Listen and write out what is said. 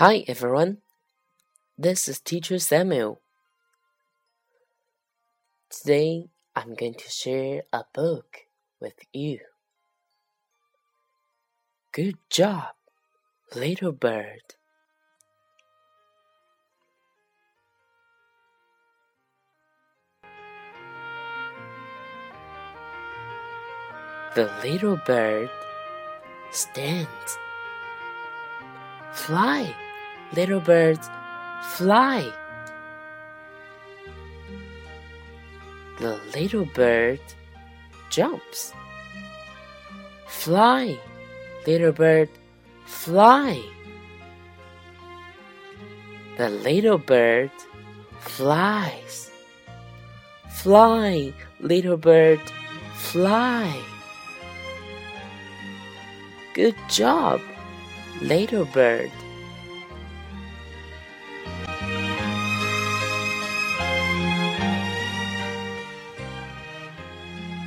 Hi everyone, this is Teacher Samuel. Today I'm going to share a book with you. Good job, little bird. The little bird stands. Fly, little birds, fly. The little bird jumps. Fly, little bird, fly. The little bird flies. Fly, little bird, fly. Good job, little bird.